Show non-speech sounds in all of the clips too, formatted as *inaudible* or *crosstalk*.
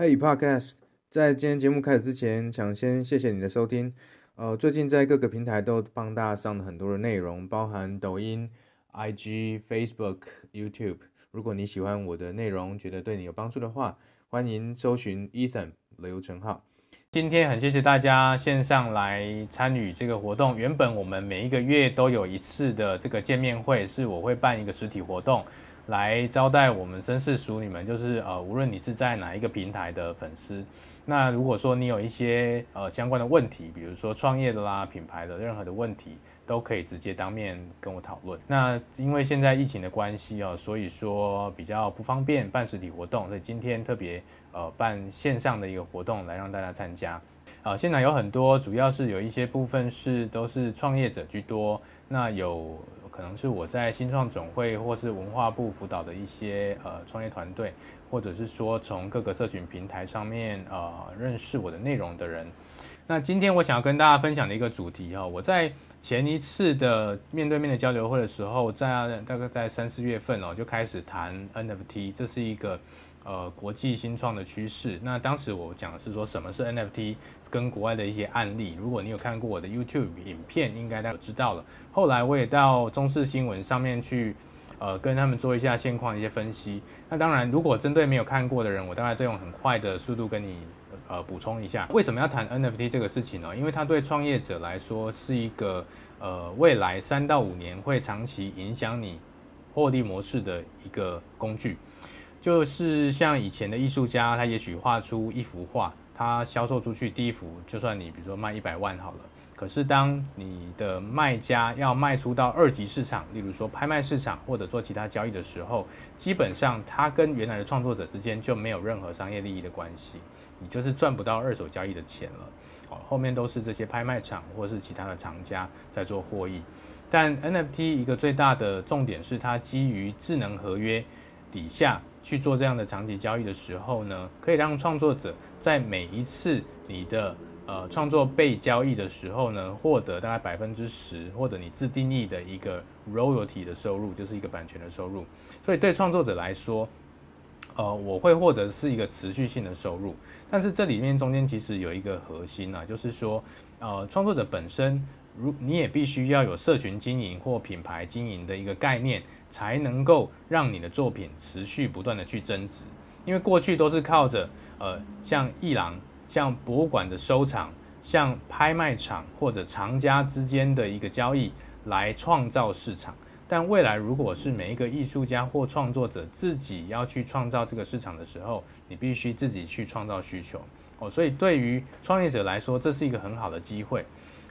Hey Podcast，在今天节目开始之前，想先谢谢你的收听。呃，最近在各个平台都帮大家上了很多的内容，包含抖音、IG、Facebook、YouTube。如果你喜欢我的内容，觉得对你有帮助的话，欢迎搜寻 Ethan 刘成浩。今天很谢谢大家线上来参与这个活动。原本我们每一个月都有一次的这个见面会，是我会办一个实体活动。来招待我们绅士淑女们，就是呃，无论你是在哪一个平台的粉丝，那如果说你有一些呃相关的问题，比如说创业的啦、品牌的任何的问题，都可以直接当面跟我讨论。那因为现在疫情的关系哦，所以说比较不方便办实体活动，所以今天特别呃办线上的一个活动来让大家参加。啊、呃，现场有很多，主要是有一些部分是都是创业者居多，那有。可能是我在新创总会或是文化部辅导的一些呃创业团队，或者是说从各个社群平台上面呃认识我的内容的人。那今天我想要跟大家分享的一个主题哈，我在前一次的面对面的交流会的时候，在大概在三四月份哦就开始谈 NFT，这是一个。呃，国际新创的趋势。那当时我讲的是说，什么是 NFT，跟国外的一些案例。如果你有看过我的 YouTube 影片，应该大家知道了。后来我也到中视新闻上面去，呃，跟他们做一下现况的一些分析。那当然，如果针对没有看过的人，我大概再用很快的速度跟你呃补充一下，为什么要谈 NFT 这个事情呢？因为它对创业者来说是一个呃未来三到五年会长期影响你获利模式的一个工具。就是像以前的艺术家，他也许画出一幅画，它销售出去第一幅，就算你比如说卖一百万好了。可是当你的卖家要卖出到二级市场，例如说拍卖市场或者做其他交易的时候，基本上它跟原来的创作者之间就没有任何商业利益的关系，你就是赚不到二手交易的钱了。哦，后面都是这些拍卖场或是其他的厂家在做获益。但 NFT 一个最大的重点是，它基于智能合约底下。去做这样的长期交易的时候呢，可以让创作者在每一次你的呃创作被交易的时候呢，获得大概百分之十或者你自定义的一个 royalty 的收入，就是一个版权的收入。所以对创作者来说，呃，我会获得是一个持续性的收入。但是这里面中间其实有一个核心啊，就是说，呃，创作者本身。如你也必须要有社群经营或品牌经营的一个概念，才能够让你的作品持续不断的去增值。因为过去都是靠着呃像艺廊、像博物馆的收藏、像拍卖场或者藏家之间的一个交易来创造市场。但未来如果是每一个艺术家或创作者自己要去创造这个市场的时候，你必须自己去创造需求哦。所以对于创业者来说，这是一个很好的机会。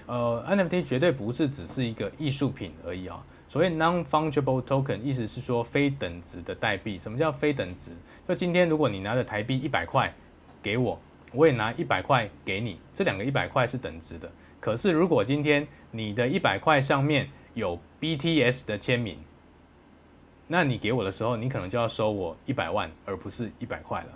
呃，NFT 绝对不是只是一个艺术品而已啊。所谓 non-fungible token，意思是说非等值的代币。什么叫非等值？就今天如果你拿着台币一百块给我，我也拿一百块给你，这两个一百块是等值的。可是如果今天你的一百块上面有 BTS 的签名，那你给我的时候，你可能就要收我一百万，而不是一百块了。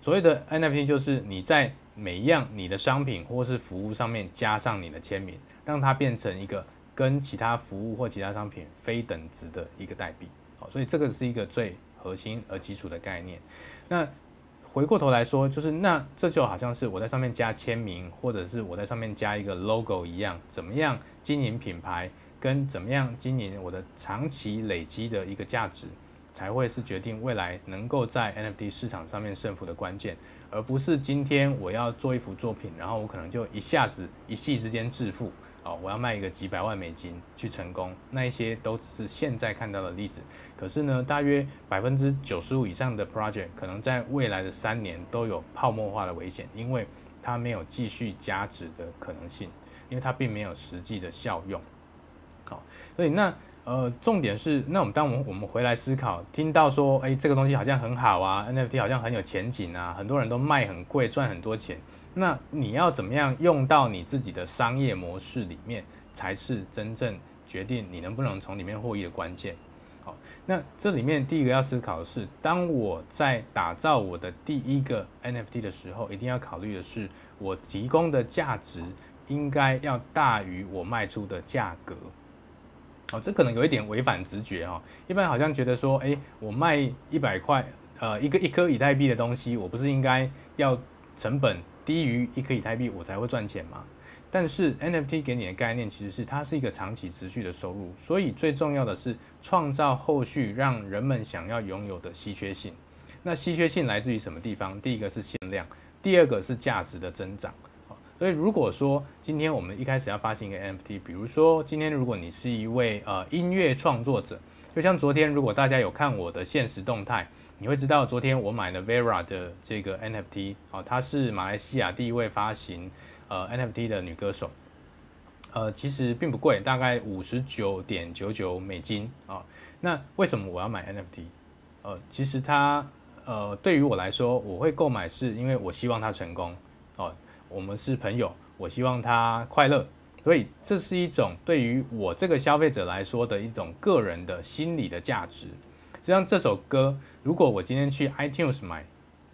所谓的 NFT 就是你在每一样你的商品或是服务上面加上你的签名，让它变成一个跟其他服务或其他商品非等值的一个代币。好，所以这个是一个最核心而基础的概念。那回过头来说，就是那这就好像是我在上面加签名，或者是我在上面加一个 logo 一样，怎么样经营品牌，跟怎么样经营我的长期累积的一个价值。才会是决定未来能够在 NFT 市场上面胜负的关键，而不是今天我要做一幅作品，然后我可能就一下子一夕之间致富，哦，我要卖一个几百万美金去成功，那一些都只是现在看到的例子。可是呢，大约百分之九十五以上的 project 可能在未来的三年都有泡沫化的危险，因为它没有继续加值的可能性，因为它并没有实际的效用。好，所以那。呃，重点是，那我们当我们我们回来思考，听到说，哎，这个东西好像很好啊，NFT 好像很有前景啊，很多人都卖很贵，赚很多钱。那你要怎么样用到你自己的商业模式里面，才是真正决定你能不能从里面获益的关键。好，那这里面第一个要思考的是，当我在打造我的第一个 NFT 的时候，一定要考虑的是，我提供的价值应该要大于我卖出的价格。哦，这可能有一点违反直觉哦。一般好像觉得说，哎，我卖一百块，呃一个一颗以太币的东西，我不是应该要成本低于一颗以太币我才会赚钱嘛？但是 NFT 给你的概念其实是它是一个长期持续的收入，所以最重要的是创造后续让人们想要拥有的稀缺性。那稀缺性来自于什么地方？第一个是限量，第二个是价值的增长。所以如果说今天我们一开始要发行一个 NFT，比如说今天如果你是一位呃音乐创作者，就像昨天如果大家有看我的现实动态，你会知道昨天我买了 Vera 的这个 NFT，哦，她是马来西亚第一位发行。呃，NFT 的女歌手，呃，其实并不贵，大概五十九点九九美金啊、那为什么我要买 NFT？呃，其实它，呃，对于我来说，我会购买是因为我希望它成功哦。我们是朋友，我希望他快乐，所以这是一种对于我这个消费者来说的一种个人的心理的价值。就像这首歌，如果我今天去 iTunes 买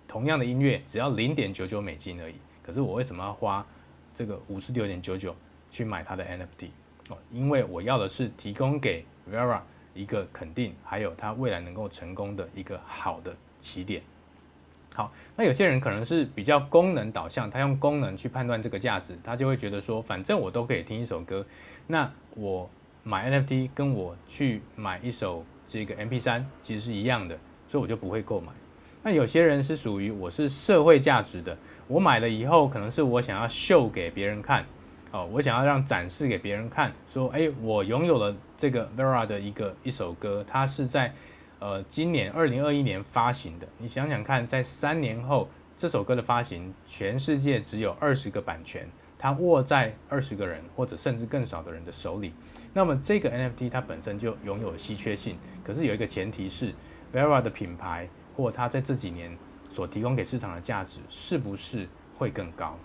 同样的音乐，只要零点九九美金而已，可是我为什么要花？这个五十九点九九去买它的 NFT 哦，因为我要的是提供给 Vera 一个肯定，还有它未来能够成功的一个好的起点。好，那有些人可能是比较功能导向，他用功能去判断这个价值，他就会觉得说，反正我都可以听一首歌，那我买 NFT 跟我去买一首这个 MP3 其实是一样的，所以我就不会购买。那有些人是属于我是社会价值的。我买了以后，可能是我想要秀给别人看，哦，我想要让展示给别人看，说，哎，我拥有了这个 Vera 的一个一首歌，它是在，呃，今年二零二一年发行的。你想想看，在三年后，这首歌的发行，全世界只有二十个版权，它握在二十个人或者甚至更少的人的手里。那么这个 NFT 它本身就拥有稀缺性，可是有一个前提是 Vera 的品牌或它在这几年。所提供给市场的价值是不是会更高？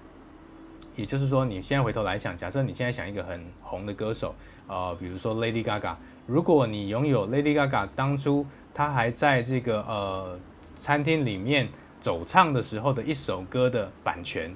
也就是说，你现在回头来想，假设你现在想一个很红的歌手，呃，比如说 Lady Gaga，如果你拥有 Lady Gaga 当初她还在这个呃餐厅里面走唱的时候的一首歌的版权，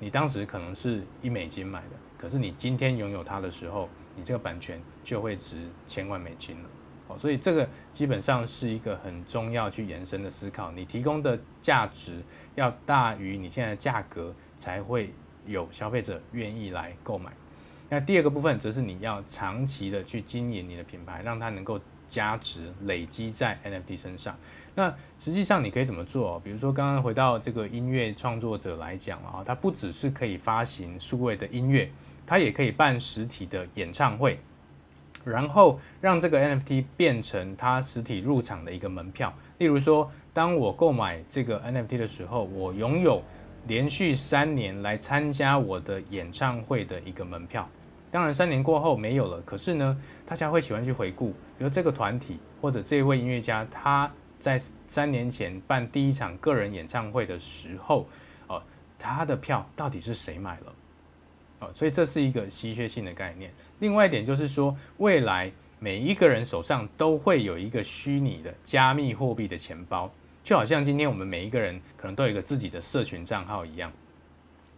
你当时可能是一美金买的，可是你今天拥有它的时候，你这个版权就会值千万美金了。哦，所以这个基本上是一个很重要去延伸的思考。你提供的价值要大于你现在的价格，才会有消费者愿意来购买。那第二个部分则是你要长期的去经营你的品牌，让它能够加值累积在 NFT 身上。那实际上你可以怎么做？比如说刚刚回到这个音乐创作者来讲啊，它不只是可以发行数位的音乐，它也可以办实体的演唱会。然后让这个 NFT 变成它实体入场的一个门票。例如说，当我购买这个 NFT 的时候，我拥有连续三年来参加我的演唱会的一个门票。当然，三年过后没有了，可是呢，大家会喜欢去回顾，比如这个团体或者这位音乐家，他在三年前办第一场个人演唱会的时候，呃，他的票到底是谁买了？哦，所以这是一个稀缺性的概念。另外一点就是说，未来每一个人手上都会有一个虚拟的加密货币的钱包，就好像今天我们每一个人可能都有一个自己的社群账号一样。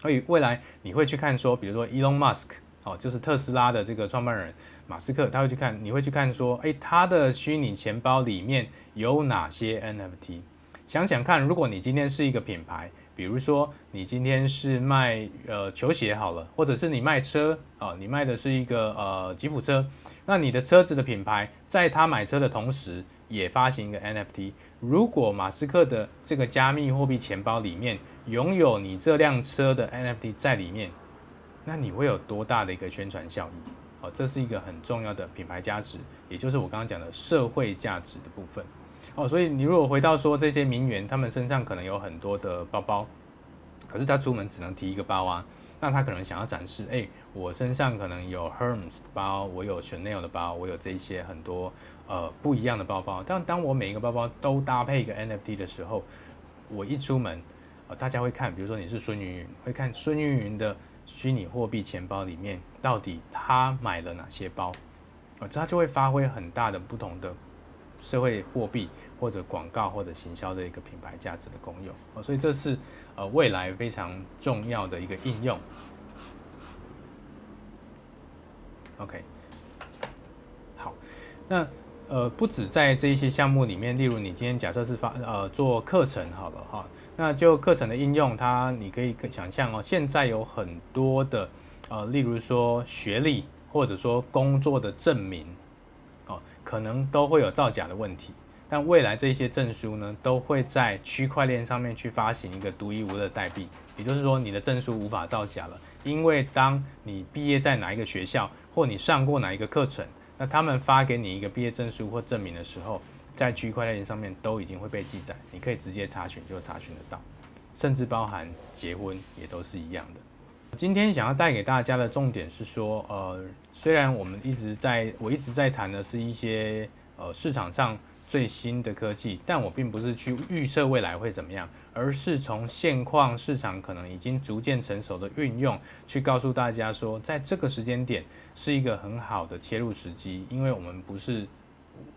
所以未来你会去看说，比如说 Elon Musk，哦，就是特斯拉的这个创办人马斯克，他会去看，你会去看说，诶，他的虚拟钱包里面有哪些 NFT？想想看，如果你今天是一个品牌。比如说，你今天是卖呃球鞋好了，或者是你卖车啊、你卖的是一个呃吉普车，那你的车子的品牌，在他买车的同时，也发行一个 NFT。如果马斯克的这个加密货币钱包里面拥有你这辆车的 NFT 在里面，那你会有多大的一个宣传效益？哦，这是一个很重要的品牌价值，也就是我刚刚讲的社会价值的部分。哦，所以你如果回到说这些名媛，他们身上可能有很多的包包，可是他出门只能提一个包啊，那他可能想要展示，哎，我身上可能有 Hermes 的包，我有 Chanel 的包，我有这一些很多呃不一样的包包。但当我每一个包包都搭配一个 NFT 的时候，我一出门，呃，大家会看，比如说你是孙芸芸，会看孙芸芸的虚拟货币钱包里面到底他买了哪些包，呃，这他就会发挥很大的不同的社会货币。或者广告或者行销的一个品牌价值的功用，所以这是呃未来非常重要的一个应用。OK，好，那呃，不止在这一些项目里面，例如你今天假设是发呃做课程好了哈，那就课程的应用，它你可以想象哦，现在有很多的呃，例如说学历或者说工作的证明，可能都会有造假的问题。但未来这些证书呢，都会在区块链上面去发行一个独一无二的代币，也就是说，你的证书无法造假了。因为当你毕业在哪一个学校，或你上过哪一个课程，那他们发给你一个毕业证书或证明的时候，在区块链上面都已经会被记载，你可以直接查询就查询得到，甚至包含结婚也都是一样的。今天想要带给大家的重点是说，呃，虽然我们一直在，我一直在谈的是一些呃市场上。最新的科技，但我并不是去预测未来会怎么样，而是从现况市场可能已经逐渐成熟的运用，去告诉大家说，在这个时间点是一个很好的切入时机，因为我们不是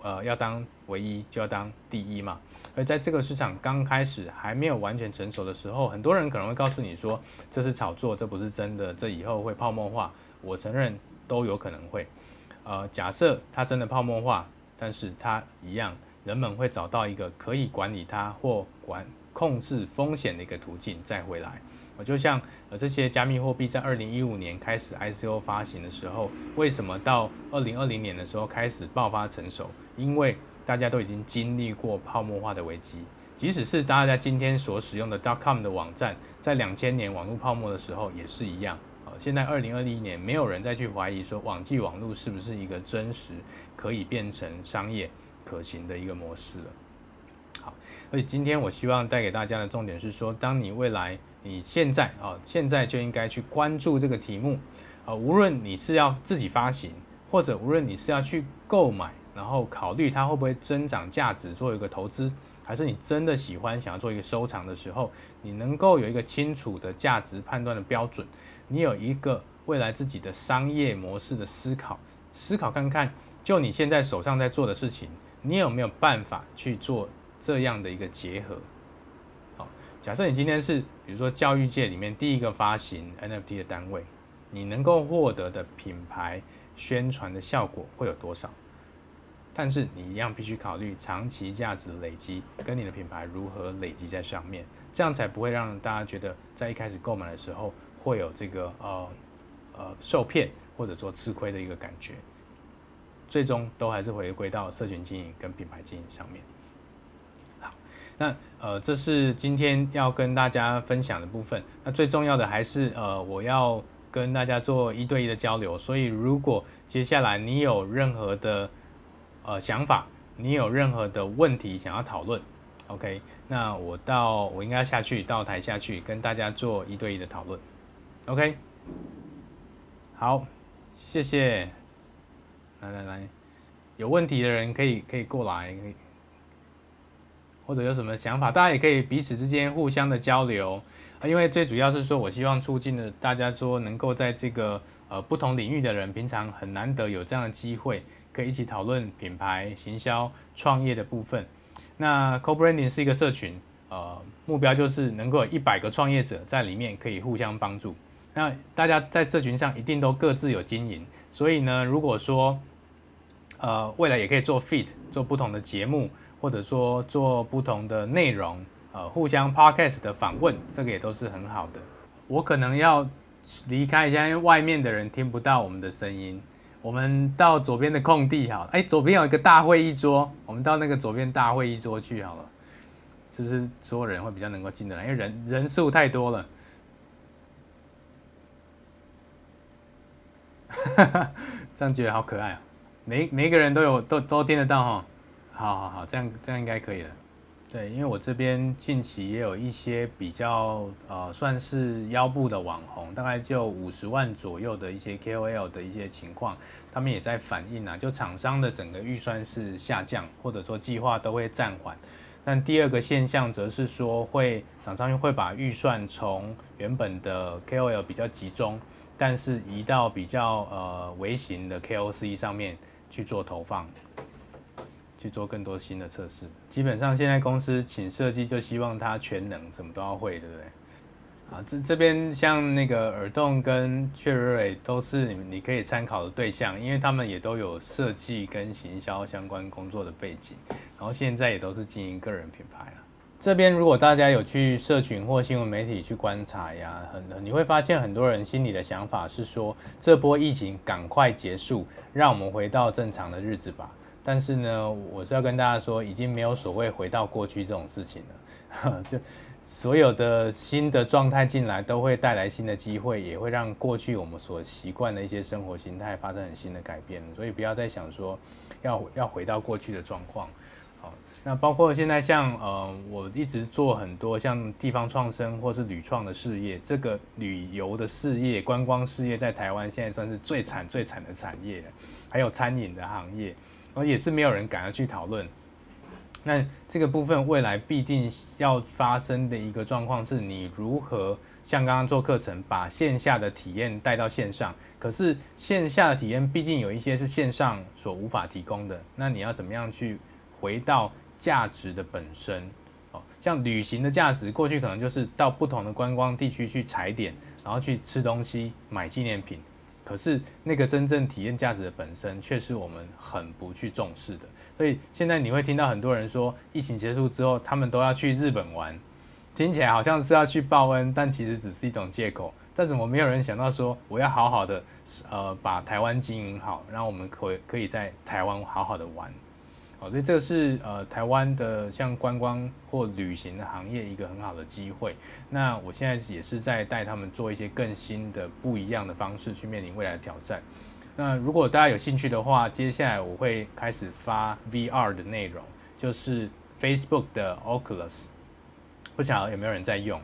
呃要当唯一就要当第一嘛，而在这个市场刚开始还没有完全成熟的时候，很多人可能会告诉你说，这是炒作，这不是真的，这以后会泡沫化。我承认都有可能会，呃，假设它真的泡沫化。但是它一样，人们会找到一个可以管理它或管控制风险的一个途径再回来。我就像呃这些加密货币在二零一五年开始 ICO 发行的时候，为什么到二零二零年的时候开始爆发成熟？因为大家都已经经历过泡沫化的危机，即使是大家今天所使用的 dotcom 的网站，在两千年网络泡沫的时候也是一样。现在二零二一年，没有人再去怀疑说网际网络是不是一个真实可以变成商业可行的一个模式了。好，所以今天我希望带给大家的重点是说，当你未来你现在啊，现在就应该去关注这个题目啊，无论你是要自己发行，或者无论你是要去购买，然后考虑它会不会增长价值做一个投资，还是你真的喜欢想要做一个收藏的时候，你能够有一个清楚的价值判断的标准。你有一个未来自己的商业模式的思考，思考看看，就你现在手上在做的事情，你有没有办法去做这样的一个结合？好，假设你今天是比如说教育界里面第一个发行 NFT 的单位，你能够获得的品牌宣传的效果会有多少？但是你一样必须考虑长期价值累积，跟你的品牌如何累积在上面，这样才不会让大家觉得在一开始购买的时候。会有这个呃呃受骗或者说吃亏的一个感觉，最终都还是回归到社群经营跟品牌经营上面。好，那呃这是今天要跟大家分享的部分。那最重要的还是呃我要跟大家做一对一的交流。所以如果接下来你有任何的呃想法，你有任何的问题想要讨论，OK，那我到我应该下去到台下去跟大家做一对一的讨论。OK，好，谢谢。来来来，有问题的人可以可以过来，可以，或者有什么想法，大家也可以彼此之间互相的交流啊。因为最主要是说，我希望促进的大家说，能够在这个呃不同领域的人，平常很难得有这样的机会，可以一起讨论品牌、行销、创业的部分。那 Co-Branding 是一个社群，呃，目标就是能够有一百个创业者在里面可以互相帮助。那大家在社群上一定都各自有经营，所以呢，如果说，呃，未来也可以做 feed，做不同的节目，或者说做不同的内容，呃，互相 podcast 的访问，这个也都是很好的。我可能要离开一下，因为外面的人听不到我们的声音。我们到左边的空地好了，哎，左边有一个大会议桌，我们到那个左边大会议桌去好了，是不是所有人会比较能够进得来？因为人人数太多了。哈哈，*laughs* 这样觉得好可爱啊！每每一个人都有都都听得到哈，好好好，这样这样应该可以了。对，因为我这边近期也有一些比较呃算是腰部的网红，大概就五十万左右的一些 KOL 的一些情况，他们也在反映啊，就厂商的整个预算是下降，或者说计划都会暂缓。但第二个现象则是说会厂商会把预算从原本的 KOL 比较集中。但是移到比较呃微型的 KOC 上面去做投放，去做更多新的测试。基本上现在公司请设计就希望他全能，什么都要会，对不对？啊，这这边像那个耳洞跟雀瑞瑞都是你你可以参考的对象，因为他们也都有设计跟行销相关工作的背景，然后现在也都是经营个人品牌了。这边如果大家有去社群或新闻媒体去观察呀，很你会发现很多人心里的想法是说，这波疫情赶快结束，让我们回到正常的日子吧。但是呢，我是要跟大家说，已经没有所谓回到过去这种事情了，*laughs* 就。所有的新的状态进来，都会带来新的机会，也会让过去我们所习惯的一些生活形态发生很新的改变。所以不要再想说要要回到过去的状况。那包括现在像呃，我一直做很多像地方创生或是旅创的事业，这个旅游的事业、观光事业在台湾现在算是最惨最惨的产业了，还有餐饮的行业，而也是没有人敢要去讨论。那这个部分未来必定要发生的一个状况是，你如何像刚刚做课程，把线下的体验带到线上。可是线下的体验毕竟有一些是线上所无法提供的，那你要怎么样去回到价值的本身？哦，像旅行的价值，过去可能就是到不同的观光地区去踩点，然后去吃东西、买纪念品。可是那个真正体验价值的本身，却是我们很不去重视的。所以现在你会听到很多人说，疫情结束之后，他们都要去日本玩，听起来好像是要去报恩，但其实只是一种借口。但怎么没有人想到说，我要好好的，呃，把台湾经营好，让我们可以可以在台湾好好的玩。好，所以这个是呃台湾的像观光或旅行行业一个很好的机会。那我现在也是在带他们做一些更新的、不一样的方式去面临未来的挑战。那如果大家有兴趣的话，接下来我会开始发 VR 的内容，就是 Facebook 的 Oculus，不晓得有没有人在用？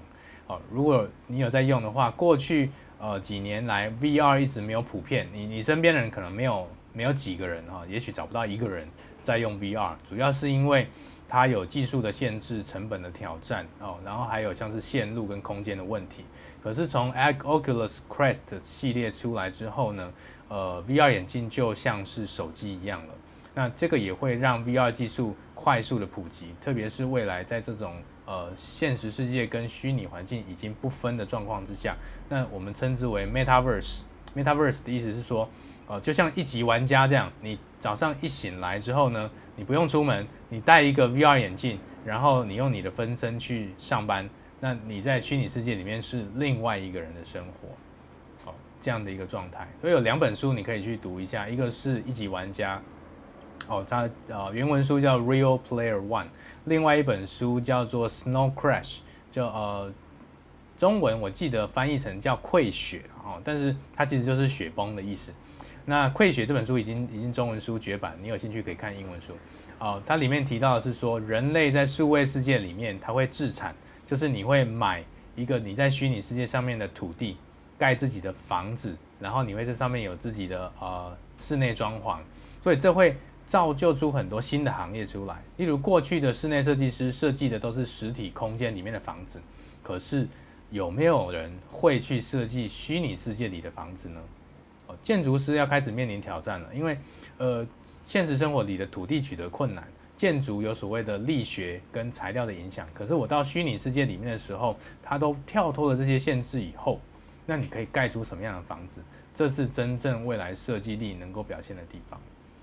哦，如果你有在用的话，过去呃几年来 VR 一直没有普遍，你你身边的人可能没有没有几个人哈，也许找不到一个人在用 VR，主要是因为它有技术的限制、成本的挑战哦，然后还有像是线路跟空间的问题。可是从 Oculus Quest 系列出来之后呢，呃，VR 眼镜就像是手机一样了。那这个也会让 VR 技术快速的普及，特别是未来在这种呃现实世界跟虚拟环境已经不分的状况之下，那我们称之为 Metaverse。Metaverse 的意思是说，呃，就像一级玩家这样，你早上一醒来之后呢，你不用出门，你戴一个 VR 眼镜，然后你用你的分身去上班，那你在虚拟世界里面是另外一个人的生活。哦这样的一个状态，所以有两本书你可以去读一下，一个是一级玩家，哦，它呃原文书叫 Real Player One，另外一本书叫做 Snow Crash，就呃中文我记得翻译成叫溃雪哦，但是它其实就是雪崩的意思。那溃雪这本书已经已经中文书绝版，你有兴趣可以看英文书。哦，它里面提到的是说，人类在数位世界里面，它会自产，就是你会买一个你在虚拟世界上面的土地。盖自己的房子，然后你会在上面有自己的呃室内装潢，所以这会造就出很多新的行业出来。例如过去的室内设计师设计的都是实体空间里面的房子，可是有没有人会去设计虚拟世界里的房子呢？建筑师要开始面临挑战了，因为呃现实生活里的土地取得困难，建筑有所谓的力学跟材料的影响，可是我到虚拟世界里面的时候，它都跳脱了这些限制以后。那你可以盖出什么样的房子？这是真正未来设计力能够表现的地方。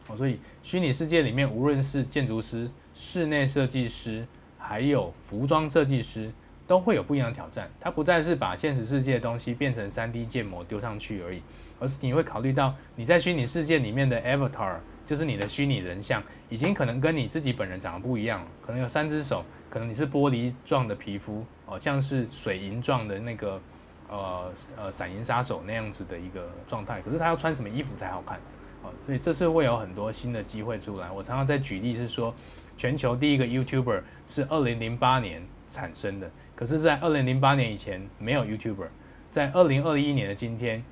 哦，所以虚拟世界里面，无论是建筑师、室内设计师，还有服装设计师，都会有不一样的挑战。它不再是把现实世界的东西变成 3D 建模丢上去而已，而是你会考虑到你在虚拟世界里面的 avatar，就是你的虚拟人像，已经可能跟你自己本人长得不一样了。可能有三只手，可能你是玻璃状的皮肤，哦，像是水银状的那个。呃呃，闪银杀手那样子的一个状态，可是他要穿什么衣服才好看？哦，所以这次会有很多新的机会出来。我常常在举例是说，全球第一个 YouTuber 是二零零八年产生的，可是，在二零零八年以前没有 YouTuber。在二零二一年的今天，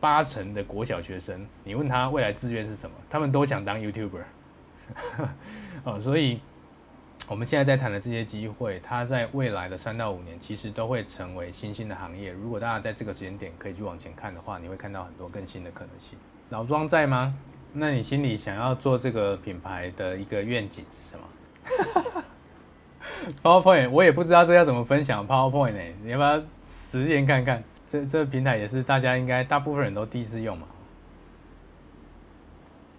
八成的国小学生，你问他未来志愿是什么，他们都想当 YouTuber。*laughs* 哦，所以。我们现在在谈的这些机会，它在未来的三到五年，其实都会成为新兴的行业。如果大家在这个时间点可以去往前看的话，你会看到很多更新的可能性。老庄在吗？那你心里想要做这个品牌的一个愿景是什么？*laughs* *laughs* PowerPoint 我也不知道这要怎么分享 PowerPoint 呢？你要不要实验看看？这这个平台也是大家应该大部分人都第一次用嘛。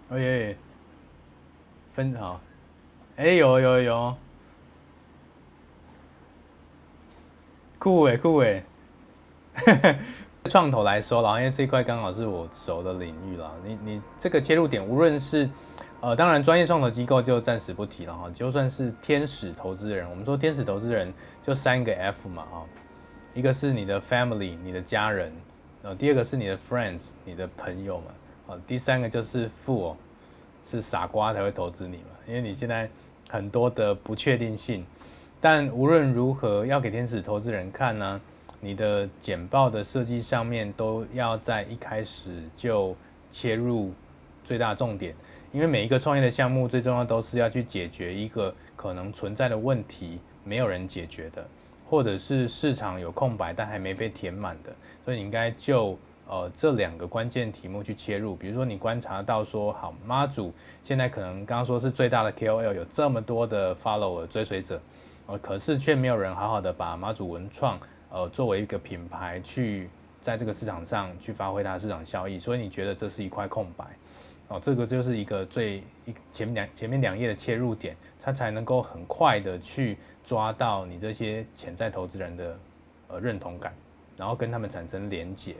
哦耶，分好，哎有有有，酷诶酷诶，*laughs* 创投来说了，因为这块刚好是我熟的领域了。你你这个切入点，无论是呃，当然专业创投机构就暂时不提了哈，就算是天使投资人，我们说天使投资人就三个 F 嘛哈，一个是你的 family，你的家人，呃，第二个是你的 friends，你的朋友们。哦，第三个就是富，是傻瓜才会投资你嘛，因为你现在很多的不确定性。但无论如何，要给天使投资人看呢，你的简报的设计上面都要在一开始就切入最大重点，因为每一个创业的项目最重要都是要去解决一个可能存在的问题，没有人解决的，或者是市场有空白但还没被填满的，所以你应该就。呃，这两个关键题目去切入，比如说你观察到说，好妈祖现在可能刚刚说是最大的 KOL，有这么多的 follower 追随者，呃，可是却没有人好好的把妈祖文创呃作为一个品牌去在这个市场上去发挥它的市场效益，所以你觉得这是一块空白，哦、这个就是一个最一前面两前面两页的切入点，它才能够很快的去抓到你这些潜在投资人的呃认同感，然后跟他们产生连结。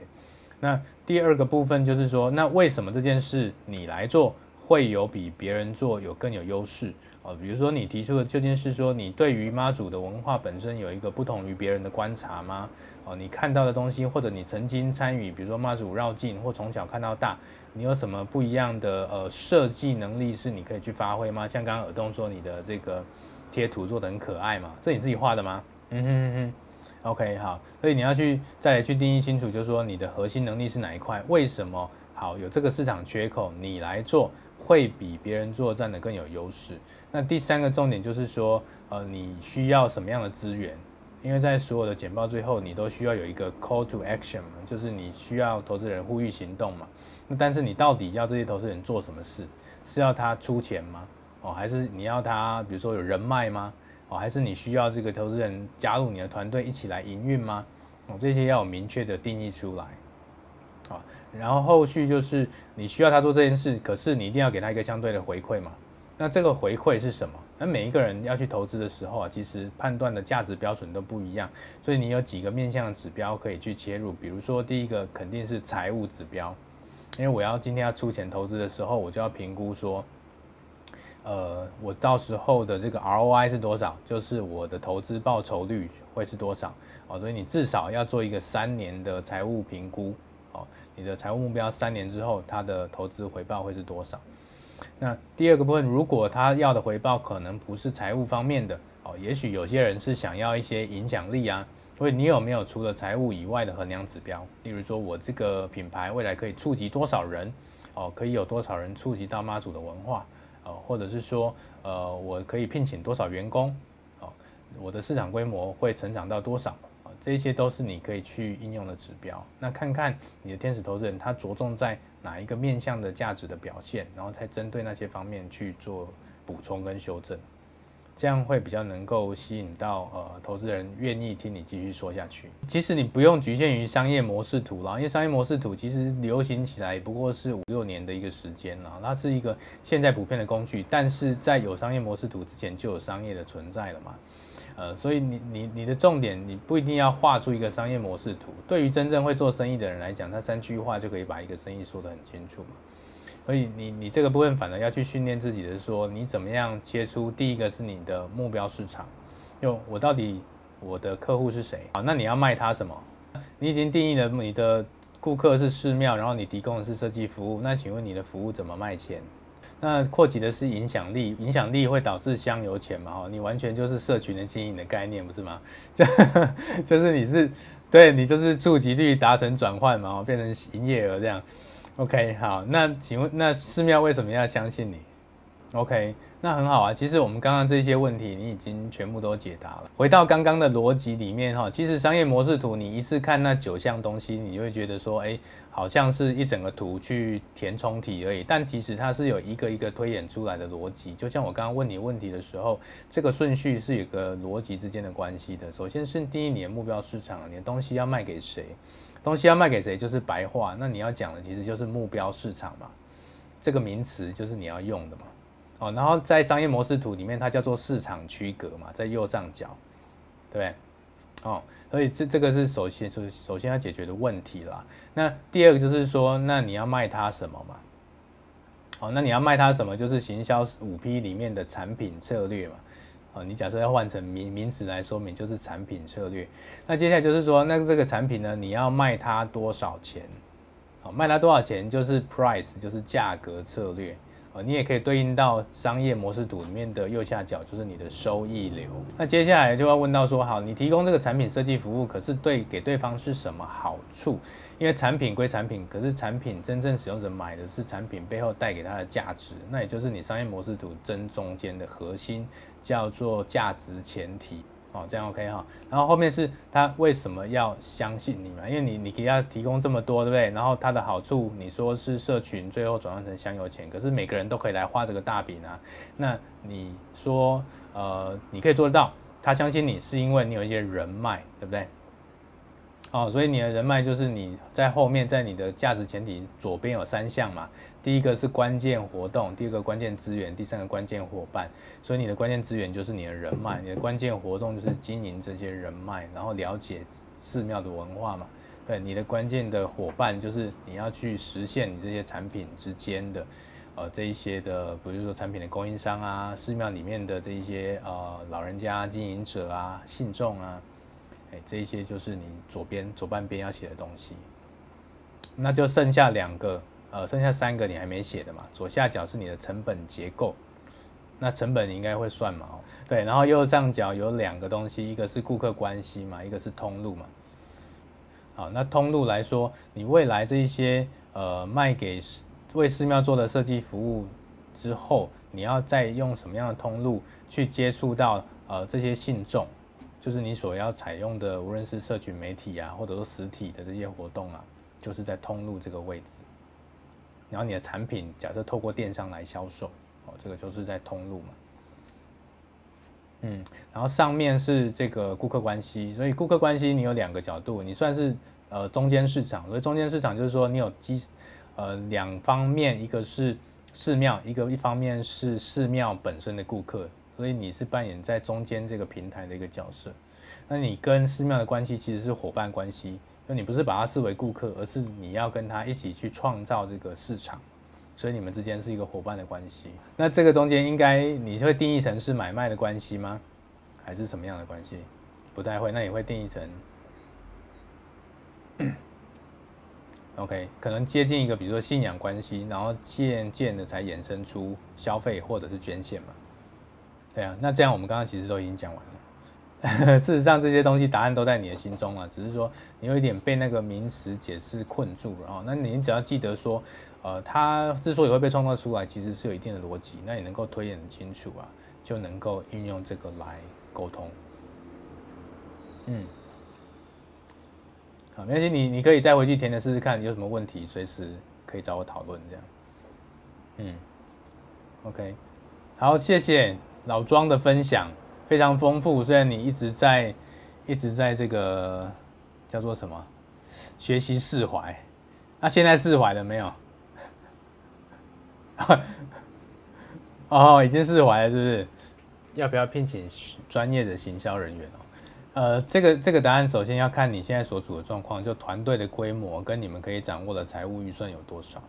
那第二个部分就是说，那为什么这件事你来做会有比别人做有更有优势哦？比如说你提出的究竟是说，你对于妈祖的文化本身有一个不同于别人的观察吗？哦，你看到的东西，或者你曾经参与，比如说妈祖绕境或从小看到大，你有什么不一样的呃设计能力是你可以去发挥吗？像刚刚耳东说你的这个贴图做的很可爱嘛，这你自己画的吗？嗯哼哼哼。OK，好，所以你要去再来去定义清楚，就是说你的核心能力是哪一块？为什么好有这个市场缺口，你来做会比别人做占的更有优势？那第三个重点就是说，呃，你需要什么样的资源？因为在所有的简报最后，你都需要有一个 call to action 嘛，就是你需要投资人呼吁行动嘛。那但是你到底要这些投资人做什么事？是要他出钱吗？哦，还是你要他比如说有人脉吗？哦，还是你需要这个投资人加入你的团队一起来营运吗？哦，这些要有明确的定义出来。好，然后后续就是你需要他做这件事，可是你一定要给他一个相对的回馈嘛。那这个回馈是什么？那每一个人要去投资的时候啊，其实判断的价值标准都不一样，所以你有几个面向的指标可以去切入。比如说第一个肯定是财务指标，因为我要今天要出钱投资的时候，我就要评估说。呃，我到时候的这个 ROI 是多少？就是我的投资报酬率会是多少？哦，所以你至少要做一个三年的财务评估。哦，你的财务目标三年之后，它的投资回报会是多少？那第二个部分，如果他要的回报可能不是财务方面的，哦，也许有些人是想要一些影响力啊。所以你有没有除了财务以外的衡量指标？例如说，我这个品牌未来可以触及多少人？哦，可以有多少人触及到妈祖的文化？或者是说，呃，我可以聘请多少员工？哦，我的市场规模会成长到多少？啊，这些都是你可以去应用的指标。那看看你的天使投资人他着重在哪一个面向的价值的表现，然后才针对那些方面去做补充跟修正。这样会比较能够吸引到呃投资人愿意听你继续说下去。其实你不用局限于商业模式图啦，因为商业模式图其实流行起来不过是五六年的一个时间啦，它是一个现在普遍的工具，但是在有商业模式图之前就有商业的存在了嘛。呃，所以你你你的重点你不一定要画出一个商业模式图，对于真正会做生意的人来讲，他三句话就可以把一个生意说得很清楚嘛。所以你你这个部分反而要去训练自己的说，你怎么样切出第一个是你的目标市场，就我到底我的客户是谁？好，那你要卖他什么？你已经定义了你的顾客是寺庙，然后你提供的是设计服务，那请问你的服务怎么卖钱？那扩及的是影响力，影响力会导致香油钱嘛？哈，你完全就是社群的经营的概念，不是吗？*laughs* 就就是你是对你就是触及率达成转换嘛，变成营业额这样。OK，好，那请问那寺庙为什么要相信你？OK，那很好啊。其实我们刚刚这些问题你已经全部都解答了。回到刚刚的逻辑里面哈，其实商业模式图你一次看那九项东西，你就会觉得说，哎，好像是一整个图去填充题而已。但其实它是有一个一个推演出来的逻辑。就像我刚刚问你问题的时候，这个顺序是有个逻辑之间的关系的。首先是定义你的目标市场，你的东西要卖给谁？东西要卖给谁？就是白话。那你要讲的其实就是目标市场嘛。这个名词就是你要用的嘛，哦，然后在商业模式图里面，它叫做市场区隔嘛，在右上角，对，哦，所以这这个是首先首首先要解决的问题啦。那第二个就是说，那你要卖它什么嘛？哦，那你要卖它什么？就是行销五 P 里面的产品策略嘛。哦，你假设要换成名名词来说明，就是产品策略。那接下来就是说，那这个产品呢，你要卖它多少钱？好卖它多少钱就是 price，就是价格策略啊。你也可以对应到商业模式图里面的右下角，就是你的收益流。那接下来就要问到说，好，你提供这个产品设计服务，可是对给对方是什么好处？因为产品归产品，可是产品真正使用者买的是产品背后带给他的价值，那也就是你商业模式图正中间的核心，叫做价值前提。哦，这样 OK 哈，然后后面是他为什么要相信你嘛？因为你你给他提供这么多，对不对？然后他的好处，你说是社群最后转换成香油钱，可是每个人都可以来画这个大饼啊。那你说，呃，你可以做得到，他相信你是因为你有一些人脉，对不对？哦，所以你的人脉就是你在后面，在你的价值前提左边有三项嘛。第一个是关键活动，第二个关键资源，第三个关键伙伴。所以你的关键资源就是你的人脉，你的关键活动就是经营这些人脉，然后了解寺庙的文化嘛。对，你的关键的伙伴就是你要去实现你这些产品之间的，呃，这一些的，比如说产品的供应商啊，寺庙里面的这一些呃老人家经营者啊、信众啊。哎，这些就是你左边左半边要写的东西，那就剩下两个，呃，剩下三个你还没写的嘛。左下角是你的成本结构，那成本你应该会算嘛？对，然后右上角有两个东西，一个是顾客关系嘛，一个是通路嘛。好，那通路来说，你未来这一些呃卖给为寺庙做的设计服务之后，你要再用什么样的通路去接触到呃这些信众？就是你所要采用的，无论是社群媒体啊，或者说实体的这些活动啊，就是在通路这个位置。然后你的产品假设透过电商来销售，哦，这个就是在通路嘛。嗯，然后上面是这个顾客关系，所以顾客关系你有两个角度，你算是呃中间市场。所以中间市场就是说你有基呃两方面，一个是寺庙，一个一方面是寺庙本身的顾客。所以你是扮演在中间这个平台的一个角色，那你跟寺庙的关系其实是伙伴关系，就你不是把他视为顾客，而是你要跟他一起去创造这个市场，所以你们之间是一个伙伴的关系。那这个中间应该你会定义成是买卖的关系吗？还是什么样的关系？不太会，那你会定义成，OK，可能接近一个比如说信仰关系，然后渐渐的才衍生出消费或者是捐献嘛。对啊，那这样我们刚刚其实都已经讲完了。*laughs* 事实上，这些东西答案都在你的心中啊，只是说你有一点被那个名词解释困住了啊。那你只要记得说，呃，它之所以会被创造出来，其实是有一定的逻辑。那你能够推演清楚啊，就能够运用这个来沟通。嗯，好，没关系，你你可以再回去填的试试看，有什么问题随时可以找我讨论这样。嗯，OK，好，谢谢。老庄的分享非常丰富，虽然你一直在一直在这个叫做什么学习释怀，那现在释怀了没有？*laughs* 哦，已经释怀了，是不是？要不要聘请专业的行销人员哦？呃，这个这个答案首先要看你现在所处的状况，就团队的规模跟你们可以掌握的财务预算有多少。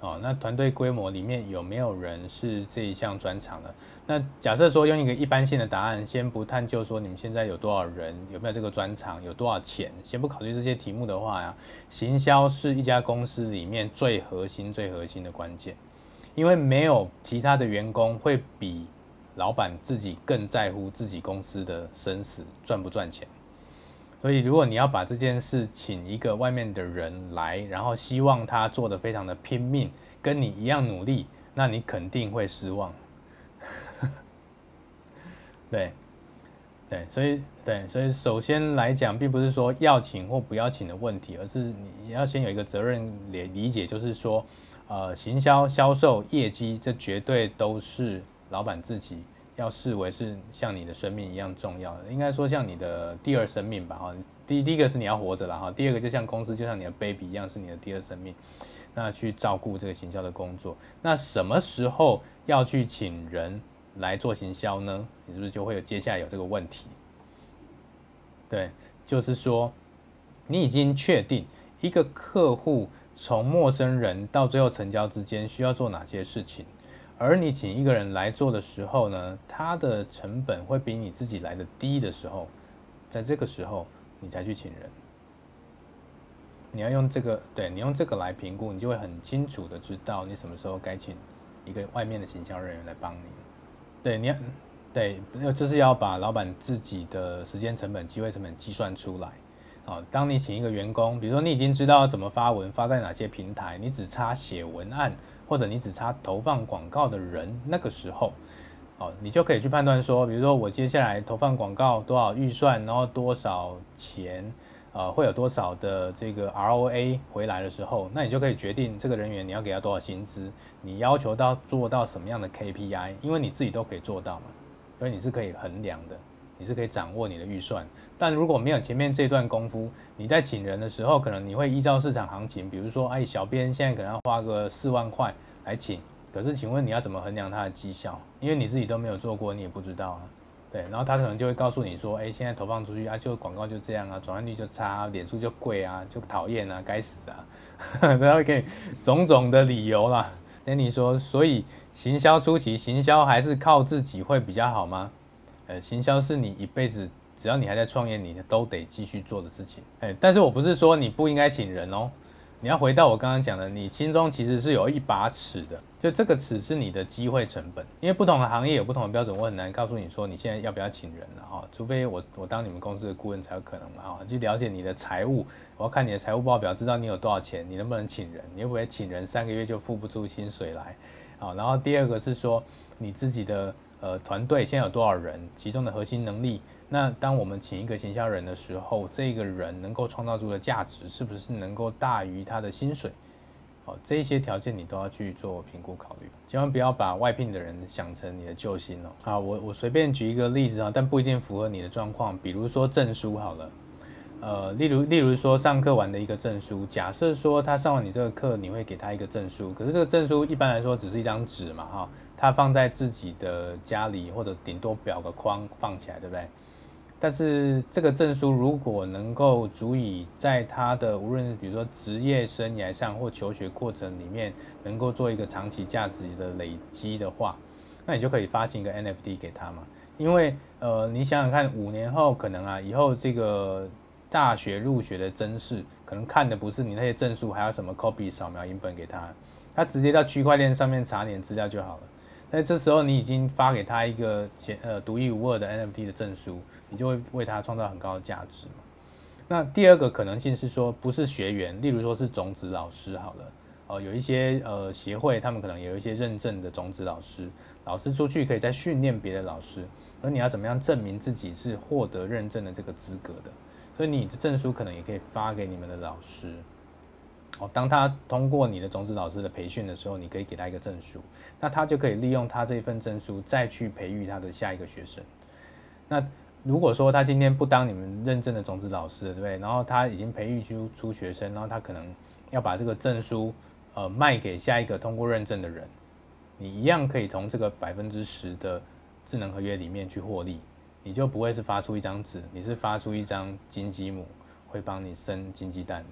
哦，那团队规模里面有没有人是这一项专长的？那假设说用一个一般性的答案，先不探究说你们现在有多少人，有没有这个专长，有多少钱，先不考虑这些题目的话呀，行销是一家公司里面最核心、最核心的关键，因为没有其他的员工会比老板自己更在乎自己公司的生死赚不赚钱。所以，如果你要把这件事请一个外面的人来，然后希望他做得非常的拼命，跟你一样努力，那你肯定会失望。*laughs* 对，对，所以对，所以首先来讲，并不是说要请或不要请的问题，而是你要先有一个责任理理解，就是说，呃，行销、销售、业绩，这绝对都是老板自己要视为是像你的生命一样重要的，应该说像你的第二生命吧，哈。第第一个是你要活着了，哈。第二个就像公司，就像你的 baby 一样，是你的第二生命，那去照顾这个行销的工作。那什么时候要去请人？来做行销呢，你是不是就会有接下来有这个问题？对，就是说你已经确定一个客户从陌生人到最后成交之间需要做哪些事情，而你请一个人来做的时候呢，他的成本会比你自己来的低的时候，在这个时候你才去请人。你要用这个，对，你用这个来评估，你就会很清楚的知道你什么时候该请一个外面的行销人员来帮你。对，你要对，就是要把老板自己的时间成本、机会成本计算出来。哦，当你请一个员工，比如说你已经知道怎么发文，发在哪些平台，你只差写文案，或者你只差投放广告的人，那个时候，哦，你就可以去判断说，比如说我接下来投放广告多少预算，然后多少钱。呃，会有多少的这个 ROA 回来的时候，那你就可以决定这个人员你要给他多少薪资，你要求到做到什么样的 KPI，因为你自己都可以做到嘛，所以你是可以衡量的，你是可以掌握你的预算。但如果没有前面这段功夫，你在请人的时候，可能你会依照市场行情，比如说，哎，小编现在可能要花个四万块来请，可是请问你要怎么衡量他的绩效？因为你自己都没有做过，你也不知道啊。对，然后他可能就会告诉你说，哎，现在投放出去啊，就广告就这样啊，转换率就差啊，脸书就贵啊，就讨厌啊，该死啊，然后可以种种的理由啦。跟你说，所以行销初期，行销还是靠自己会比较好吗？呃，行销是你一辈子，只要你还在创业，你都得继续做的事情。哎，但是我不是说你不应该请人哦。你要回到我刚刚讲的，你心中其实是有一把尺的，就这个尺是你的机会成本，因为不同的行业有不同的标准，我很难告诉你说你现在要不要请人了哈，除非我我当你们公司的顾问才有可能嘛哈，去了解你的财务，我要看你的财务报表，知道你有多少钱，你能不能请人，你会不会请人三个月就付不出薪水来，好，然后第二个是说你自己的呃团队现在有多少人，其中的核心能力。那当我们请一个行销人的时候，这个人能够创造出的价值是不是能够大于他的薪水？好，这些条件你都要去做评估考虑，千万不要把外聘的人想成你的救星哦。好，我我随便举一个例子啊，但不一定符合你的状况。比如说证书好了，呃，例如例如说上课完的一个证书，假设说他上完你这个课，你会给他一个证书，可是这个证书一般来说只是一张纸嘛，哈，他放在自己的家里或者顶多裱个框放起来，对不对？但是这个证书如果能够足以在他的无论比如说职业生涯上或求学过程里面能够做一个长期价值的累积的话，那你就可以发行一个 NFT 给他嘛。因为呃，你想想看，五年后可能啊，以后这个大学入学的甄试可能看的不是你那些证书，还要什么 copy 扫描影本给他，他直接到区块链上面查你的资料就好了。那这时候你已经发给他一个前呃独一无二的 NFT 的证书，你就会为他创造很高的价值嘛。那第二个可能性是说，不是学员，例如说是种子老师好了，哦，有一些呃协会，他们可能有一些认证的种子老师，老师出去可以再训练别的老师，而你要怎么样证明自己是获得认证的这个资格的？所以你的证书可能也可以发给你们的老师。哦，当他通过你的种子老师的培训的时候，你可以给他一个证书，那他就可以利用他这份证书再去培育他的下一个学生。那如果说他今天不当你们认证的种子老师，对不对？然后他已经培育出出学生，然后他可能要把这个证书呃卖给下一个通过认证的人，你一样可以从这个百分之十的智能合约里面去获利，你就不会是发出一张纸，你是发出一张金鸡母，会帮你生金鸡蛋。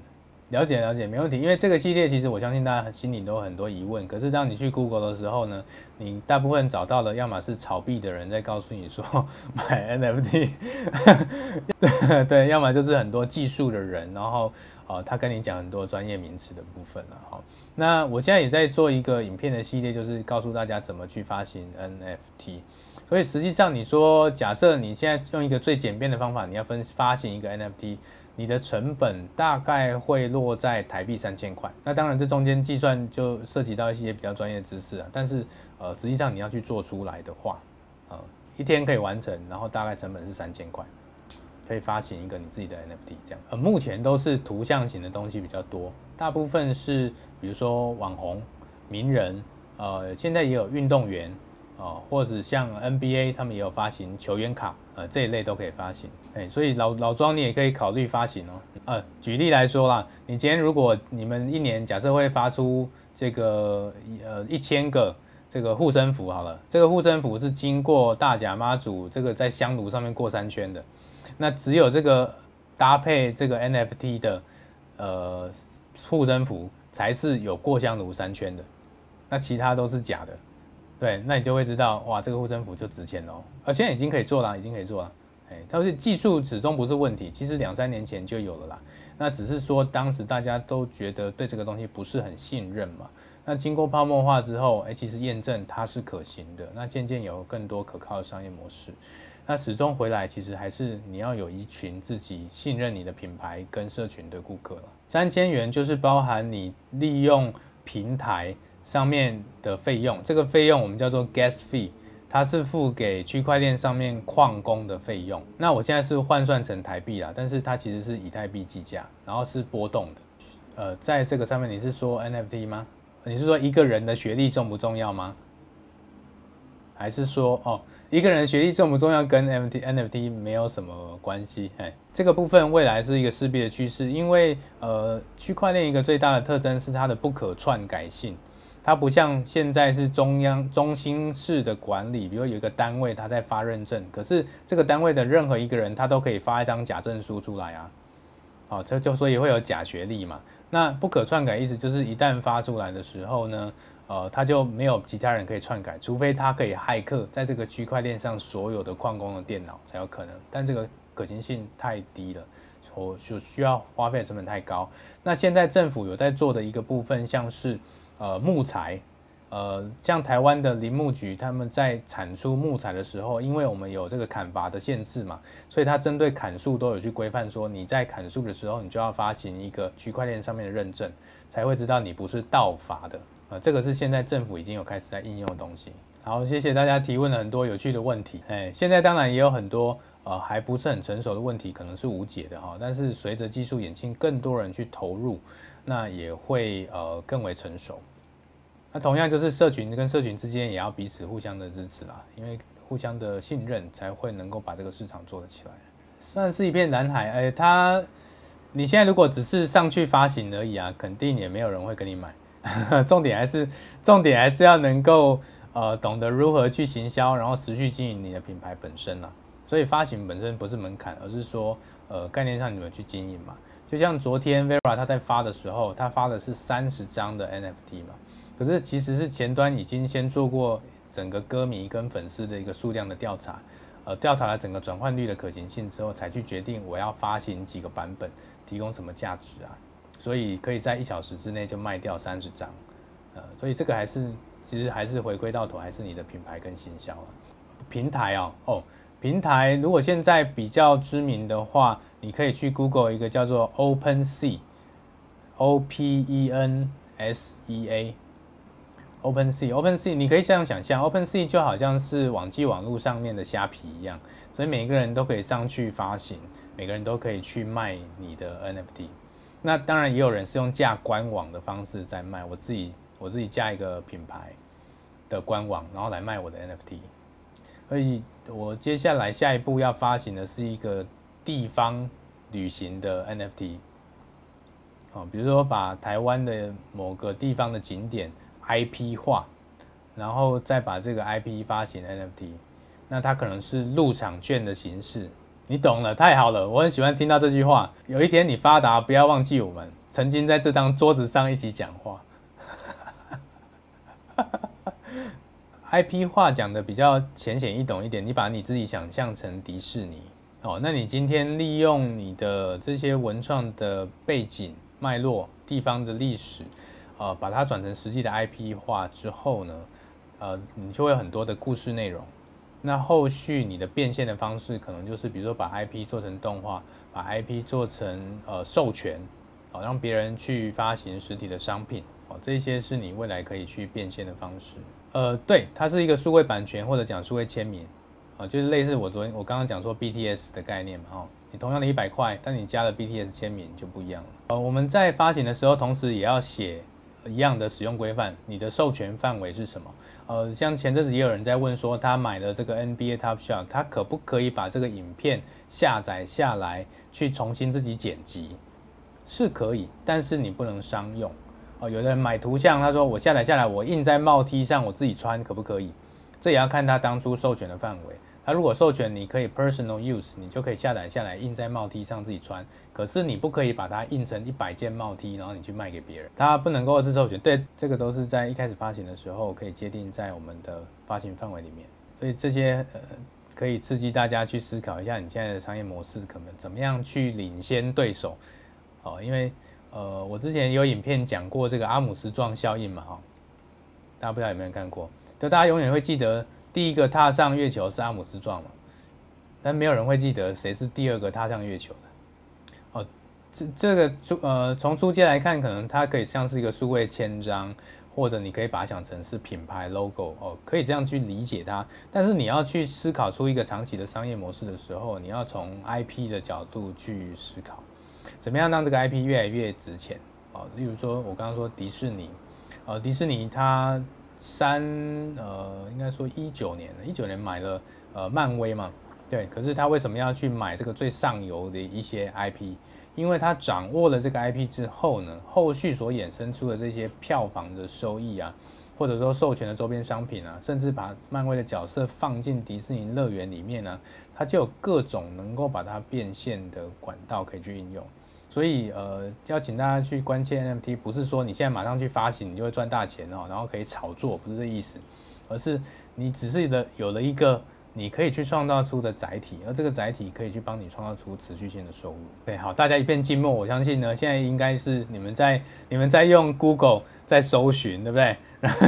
了解了解，没问题。因为这个系列其实我相信大家心里都有很多疑问。可是当你去 Google 的时候呢，你大部分找到的，要么是炒币的人在告诉你说 *laughs* 买 NFT，*laughs* 对，要么就是很多技术的人，然后呃他跟你讲很多专业名词的部分了哈。那我现在也在做一个影片的系列，就是告诉大家怎么去发行 NFT。所以实际上你说，假设你现在用一个最简便的方法，你要分发行一个 NFT。你的成本大概会落在台币三千块，那当然这中间计算就涉及到一些比较专业知识啊，但是呃实际上你要去做出来的话，呃一天可以完成，然后大概成本是三千块，可以发行一个你自己的 NFT 这样。呃，目前都是图像型的东西比较多，大部分是比如说网红、名人，呃，现在也有运动员。哦，或者像 NBA，他们也有发行球员卡，呃，这一类都可以发行。哎，所以老老庄你也可以考虑发行哦。呃，举例来说啦，你今天如果你们一年假设会发出这个呃一千个这个护身符好了，这个护身符是经过大甲妈祖这个在香炉上面过三圈的，那只有这个搭配这个 NFT 的呃护身符才是有过香炉三圈的，那其他都是假的。对，那你就会知道，哇，这个护身符就值钱喽。而现在已经可以做了，已经可以做了。哎，但是技术始终不是问题，其实两三年前就有了啦。那只是说当时大家都觉得对这个东西不是很信任嘛。那经过泡沫化之后，哎，其实验证它是可行的。那渐渐有更多可靠的商业模式。那始终回来，其实还是你要有一群自己信任你的品牌跟社群的顾客了。三千元就是包含你利用平台。上面的费用，这个费用我们叫做 gas fee，它是付给区块链上面矿工的费用。那我现在是换算成台币啦，但是它其实是以太币计价，然后是波动的。呃，在这个上面你是说 NFT 吗？你是说一个人的学历重不重要吗？还是说哦，一个人学历重不重要跟 NFT NFT 没有什么关系？哎，这个部分未来是一个势必的趋势，因为呃，区块链一个最大的特征是它的不可篡改性。它不像现在是中央中心式的管理，比如有一个单位他在发认证，可是这个单位的任何一个人他都可以发一张假证书出来啊，好，这就所以会有假学历嘛。那不可篡改意思就是一旦发出来的时候呢，呃，他就没有其他人可以篡改，除非他可以骇客在这个区块链上所有的矿工的电脑才有可能，但这个可行性太低了，我就需要花费成本太高。那现在政府有在做的一个部分，像是。呃，木材，呃，像台湾的林务局，他们在产出木材的时候，因为我们有这个砍伐的限制嘛，所以它针对砍树都有去规范，说你在砍树的时候，你就要发行一个区块链上面的认证，才会知道你不是盗伐的。呃，这个是现在政府已经有开始在应用的东西。好，谢谢大家提问了很多有趣的问题。哎，现在当然也有很多呃还不是很成熟的问题，可能是无解的哈。但是随着技术演进，更多人去投入。那也会呃更为成熟，那同样就是社群跟社群之间也要彼此互相的支持啦，因为互相的信任才会能够把这个市场做得起来。算是一片蓝海，哎，它你现在如果只是上去发行而已啊，肯定也没有人会跟你买。*laughs* 重点还是重点还是要能够呃懂得如何去行销，然后持续经营你的品牌本身啦。所以发行本身不是门槛，而是说呃概念上你们去经营嘛。就像昨天 Vera 他在发的时候，他发的是三十张的 NFT 嘛，可是其实是前端已经先做过整个歌迷跟粉丝的一个数量的调查，呃，调查了整个转换率的可行性之后，才去决定我要发行几个版本，提供什么价值啊，所以可以在一小时之内就卖掉三十张，呃，所以这个还是其实还是回归到头还是你的品牌跟行销了，平台哦，哦。平台如果现在比较知名的话，你可以去 Google 一个叫做 OpenSea，O P E N S E A，OpenSea，OpenSea，你可以这样想象，OpenSea 就好像是网际网络上面的虾皮一样，所以每个人都可以上去发行，每个人都可以去卖你的 NFT。那当然也有人是用架官网的方式在卖，我自己我自己架一个品牌的官网，然后来卖我的 NFT。所以，我接下来下一步要发行的是一个地方旅行的 NFT，哦，比如说把台湾的某个地方的景点 IP 化，然后再把这个 IP 发行 NFT，那它可能是入场券的形式，你懂了，太好了，我很喜欢听到这句话。有一天你发达，不要忘记我们曾经在这张桌子上一起讲话。*laughs* IP 话讲的比较浅显易懂一点，你把你自己想象成迪士尼哦，那你今天利用你的这些文创的背景脉络、地方的历史，呃，把它转成实际的 IP 化之后呢，呃，你就会有很多的故事内容。那后续你的变现的方式，可能就是比如说把 IP 做成动画，把 IP 做成呃授权，好、哦、让别人去发行实体的商品，哦，这些是你未来可以去变现的方式。呃，对，它是一个数位版权或者讲数位签名，啊，就是类似我昨天我刚刚讲说 BTS 的概念嘛，哈，你同样的一百块，但你加了 BTS 签名就不一样了。呃，我们在发行的时候，同时也要写一样的使用规范，你的授权范围是什么？呃，像前阵子也有人在问说，他买了这个 NBA Top Shot，他可不可以把这个影片下载下来去重新自己剪辑？是可以，但是你不能商用。哦，有的人买图像，他说我下载下来，我印在帽 T 上，我自己穿可不可以？这也要看他当初授权的范围。它如果授权你可以 personal use，你就可以下载下来印在帽 T 上自己穿。可是你不可以把它印成一百件帽 T，然后你去卖给别人。它不能够二次授权。对，这个都是在一开始发行的时候可以界定在我们的发行范围里面。所以这些呃可以刺激大家去思考一下，你现在的商业模式可能怎么样去领先对手。哦，因为呃我之前有影片讲过这个阿姆斯壮效应嘛，哈，大家不知道有没有看过？就大家永远会记得。第一个踏上月球是阿姆斯壮嘛，但没有人会记得谁是第二个踏上月球的。哦，这这个出呃从初阶来看，可能它可以像是一个数位签章，或者你可以把它想成是品牌 logo 哦，可以这样去理解它。但是你要去思考出一个长期的商业模式的时候，你要从 IP 的角度去思考，怎么样让这个 IP 越来越值钱哦。例如说，我刚刚说迪士尼，呃，迪士尼它。三呃，应该说一九年，一九年买了呃漫威嘛，对。可是他为什么要去买这个最上游的一些 IP？因为他掌握了这个 IP 之后呢，后续所衍生出的这些票房的收益啊，或者说授权的周边商品啊，甚至把漫威的角色放进迪士尼乐园里面呢，它就有各种能够把它变现的管道可以去运用。所以，呃，要请大家去关切 NFT，不是说你现在马上去发行，你就会赚大钱哦，然后可以炒作，不是这意思，而是你只是的有了一个你可以去创造出的载体，而这个载体可以去帮你创造出持续性的收入。对，好，大家一片静默，我相信呢，现在应该是你们在你们在用 Google 在搜寻，对不对？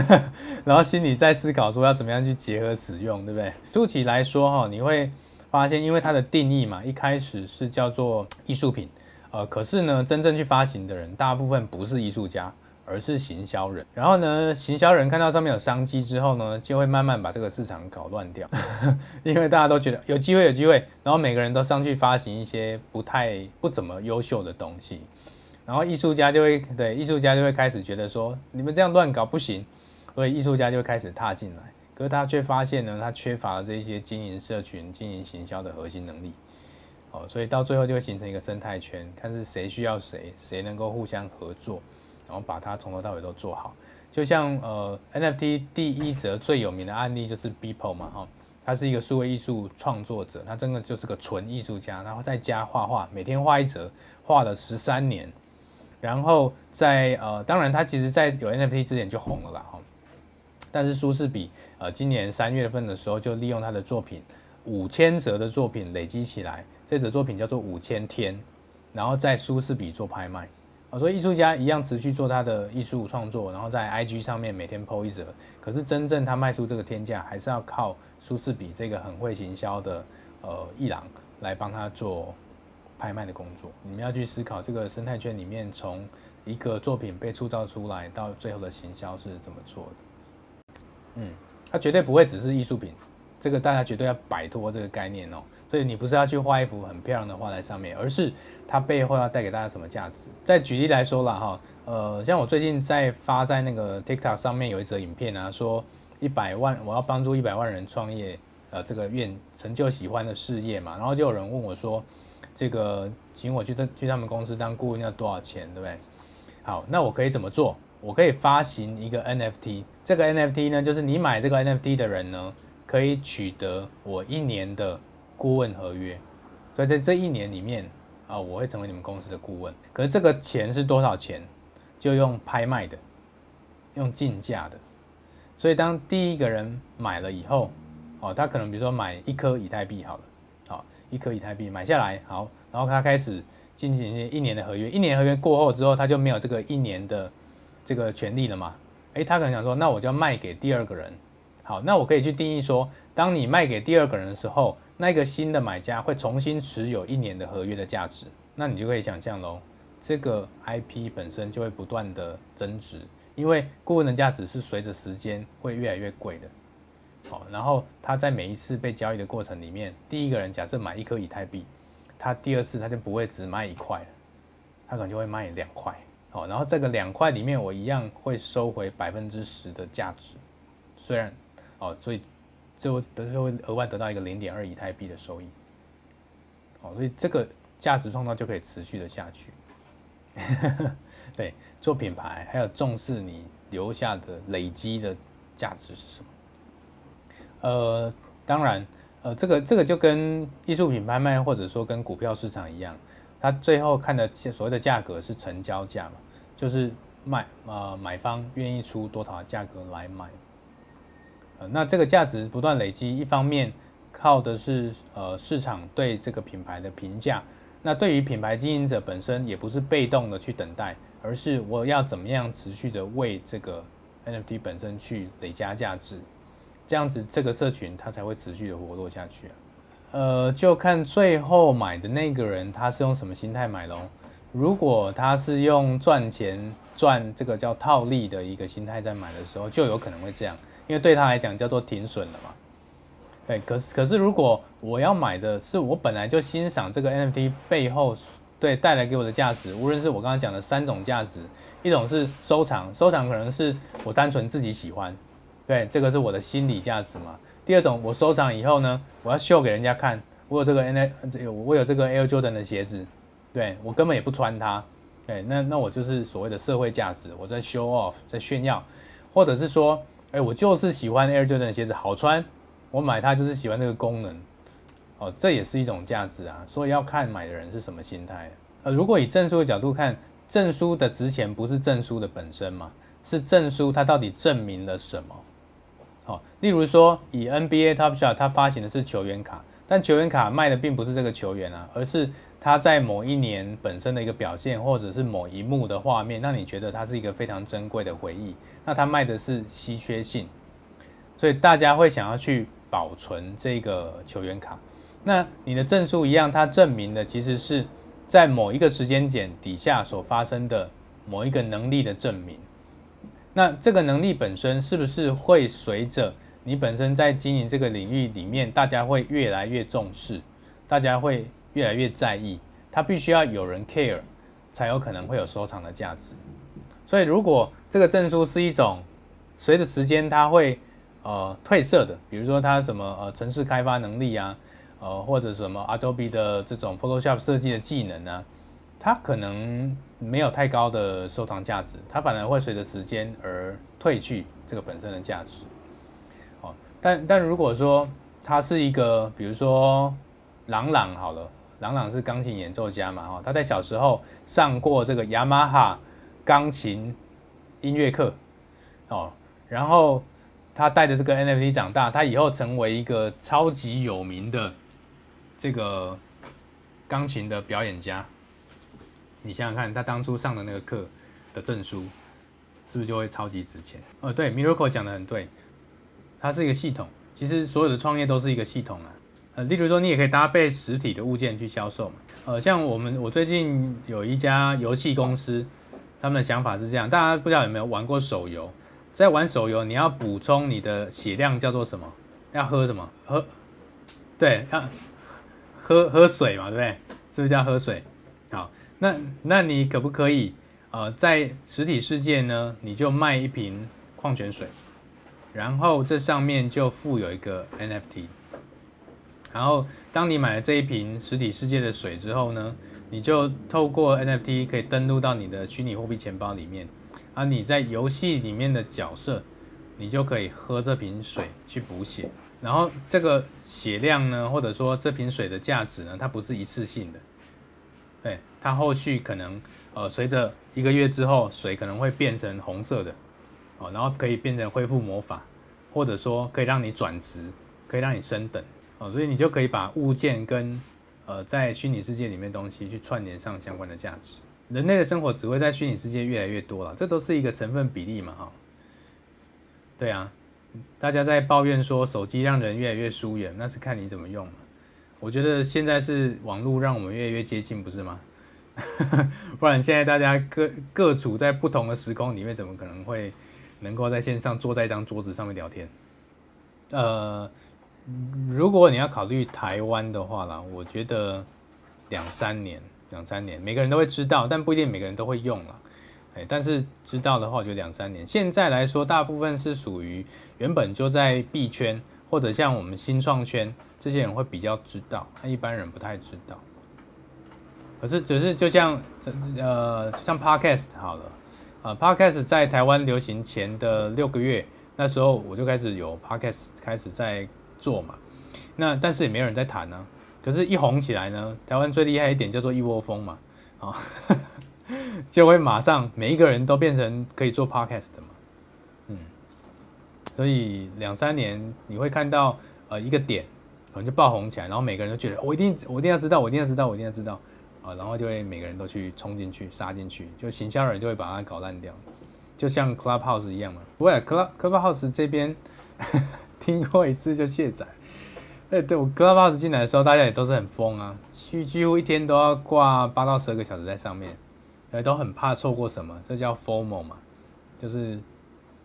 *laughs* 然后心里在思考说要怎么样去结合使用，对不对？初期来说哈，你会发现，因为它的定义嘛，一开始是叫做艺术品。呃，可是呢，真正去发行的人，大部分不是艺术家，而是行销人。然后呢，行销人看到上面有商机之后呢，就会慢慢把这个市场搞乱掉，*laughs* 因为大家都觉得有机会，有机会，然后每个人都上去发行一些不太不怎么优秀的东西，然后艺术家就会对艺术家就会开始觉得说，你们这样乱搞不行，所以艺术家就开始踏进来，可是他却发现呢，他缺乏了这些经营社群、经营行销的核心能力。哦，所以到最后就会形成一个生态圈，看是谁需要谁，谁能够互相合作，然后把它从头到尾都做好。就像呃 NFT 第一则最有名的案例就是 Beeple 嘛，哈，他是一个数位艺术创作者，他真的就是个纯艺术家，然后在家画画，每天画一则，画了十三年，然后在呃，当然他其实在有 NFT 之前就红了啦，哈，但是舒适比呃今年三月份的时候就利用他的作品五千折的作品累积起来。这则作品叫做五千天，然后在舒适比做拍卖啊，所以艺术家一样持续做他的艺术创作，然后在 IG 上面每天 po 一则。可是真正他卖出这个天价，还是要靠舒适比这个很会行销的呃艺廊来帮他做拍卖的工作。你们要去思考这个生态圈里面，从一个作品被塑造出来到最后的行销是怎么做的。嗯，它绝对不会只是艺术品。这个大家绝对要摆脱这个概念哦，所以你不是要去画一幅很漂亮的画在上面，而是它背后要带给大家什么价值。再举例来说了哈，呃，像我最近在发在那个 TikTok 上面有一则影片啊，说一百万我要帮助一百万人创业，呃，这个愿成就喜欢的事业嘛，然后就有人问我说，这个请我去他去他们公司当顾问要多少钱，对不对？好，那我可以怎么做？我可以发行一个 NFT，这个 NFT 呢，就是你买这个 NFT 的人呢。可以取得我一年的顾问合约，所以在这一年里面啊，我会成为你们公司的顾问。可是这个钱是多少钱？就用拍卖的，用竞价的。所以当第一个人买了以后，哦，他可能比如说买一颗以太币好了，好，一颗以太币买下来，好，然后他开始进行一年的合约。一年合约过后之后，他就没有这个一年的这个权利了嘛？诶，他可能想说，那我就要卖给第二个人。好，那我可以去定义说，当你卖给第二个人的时候，那个新的买家会重新持有一年的合约的价值，那你就可以想象喽，这个 IP 本身就会不断的增值，因为顾问的价值是随着时间会越来越贵的。好，然后他在每一次被交易的过程里面，第一个人假设买一颗以太币，他第二次他就不会只卖一块，他可能就会卖两块。好，然后这个两块里面，我一样会收回百分之十的价值，虽然，哦，所以就得就会额外得到一个零点二以太币的收益。哦，所以这个价值创造就可以持续的下去。*laughs* 对，做品牌还有重视你留下的累积的价值是什么？呃，当然，呃，这个这个就跟艺术品拍卖或者说跟股票市场一样。它最后看的所谓的价格是成交价嘛，就是卖呃买方愿意出多少价格来买，那这个价值不断累积，一方面靠的是呃市场对这个品牌的评价，那对于品牌经营者本身也不是被动的去等待，而是我要怎么样持续的为这个 NFT 本身去累加价值，这样子这个社群它才会持续的活络下去啊。呃，就看最后买的那个人他是用什么心态买喽。如果他是用赚钱赚这个叫套利的一个心态在买的时候，就有可能会这样，因为对他来讲叫做停损了嘛。对，可是可是如果我要买的是我本来就欣赏这个 NFT 背后对带来给我的价值，无论是我刚刚讲的三种价值，一种是收藏，收藏可能是我单纯自己喜欢，对，这个是我的心理价值嘛。第二种，我收藏以后呢，我要秀给人家看，我有这个 N F，我有这个 Air Jordan 的鞋子，对，我根本也不穿它，对，那那我就是所谓的社会价值，我在 show off，在炫耀，或者是说，哎，我就是喜欢 Air Jordan 鞋子好穿，我买它就是喜欢这个功能，哦，这也是一种价值啊，所以要看买的人是什么心态。呃，如果以证书的角度看，证书的值钱不是证书的本身嘛，是证书它到底证明了什么？哦例如说，以 NBA Top Shot，它发行的是球员卡，但球员卡卖的并不是这个球员啊，而是他在某一年本身的一个表现，或者是某一幕的画面，让你觉得它是一个非常珍贵的回忆。那它卖的是稀缺性，所以大家会想要去保存这个球员卡。那你的证书一样，它证明的其实是在某一个时间点底下所发生的某一个能力的证明。那这个能力本身是不是会随着你本身在经营这个领域里面，大家会越来越重视，大家会越来越在意，它必须要有人 care，才有可能会有收藏的价值。所以，如果这个证书是一种随着时间它会呃褪色的，比如说它什么呃城市开发能力啊，呃或者什么 Adobe 的这种 Photoshop 设计的技能啊。它可能没有太高的收藏价值，它反而会随着时间而褪去这个本身的价值。但但如果说他是一个，比如说朗朗好了，朗朗是钢琴演奏家嘛，哈，他在小时候上过这个雅马哈钢琴音乐课，哦，然后他带着这个 NFT 长大，他以后成为一个超级有名的这个钢琴的表演家。你想想看，他当初上的那个课的证书，是不是就会超级值钱？哦，对，Miracle 讲的很对，它是一个系统。其实所有的创业都是一个系统啊。呃，例如说，你也可以搭配实体的物件去销售嘛。呃，像我们，我最近有一家游戏公司，他们的想法是这样：大家不知道有没有玩过手游？在玩手游，你要补充你的血量叫做什么？要喝什么？喝，对，要喝喝水嘛，对不对？是不是叫喝水？好。那那你可不可以，呃，在实体世界呢，你就卖一瓶矿泉水，然后这上面就附有一个 NFT，然后当你买了这一瓶实体世界的水之后呢，你就透过 NFT 可以登录到你的虚拟货币钱包里面，而你在游戏里面的角色，你就可以喝这瓶水去补血，然后这个血量呢，或者说这瓶水的价值呢，它不是一次性的。对，它后续可能，呃，随着一个月之后，水可能会变成红色的，哦，然后可以变成恢复魔法，或者说可以让你转职，可以让你升等，哦，所以你就可以把物件跟，呃，在虚拟世界里面东西去串联上相关的价值。人类的生活只会在虚拟世界越来越多了，这都是一个成分比例嘛，哈。对啊，大家在抱怨说手机让人越来越疏远，那是看你怎么用。我觉得现在是网络让我们越来越接近，不是吗？*laughs* 不然现在大家各各处在不同的时空里面，怎么可能会能够在线上坐在一张桌子上面聊天？呃，如果你要考虑台湾的话啦，我觉得两三年，两三年，每个人都会知道，但不一定每个人都会用啦。哎，但是知道的话，我觉得两三年。现在来说，大部分是属于原本就在币圈或者像我们新创圈这些人会比较知道，那一般人不太知道。可是只是就像呃，像 Podcast 好了，呃，Podcast 在台湾流行前的六个月，那时候我就开始有 Podcast 开始在做嘛。那但是也没有人在谈呢、啊。可是，一红起来呢，台湾最厉害一点叫做一窝蜂嘛，啊。*laughs* 就会马上每一个人都变成可以做 podcast 的嘛，嗯，所以两三年你会看到呃一个点可能就爆红起来，然后每个人都觉得我一定我一定要知道，我一定要知道，我一定要知道啊，然后就会每个人都去冲进去杀进去，就行销人就会把它搞烂掉，就像 Clubhouse 一样嘛。不会 Club Clubhouse 这边 *laughs* 听过一次就卸载，哎，对我 Clubhouse 进来的时候，大家也都是很疯啊，几几乎一天都要挂八到十二个小时在上面。哎，都很怕错过什么，这叫 FOMO 嘛，就是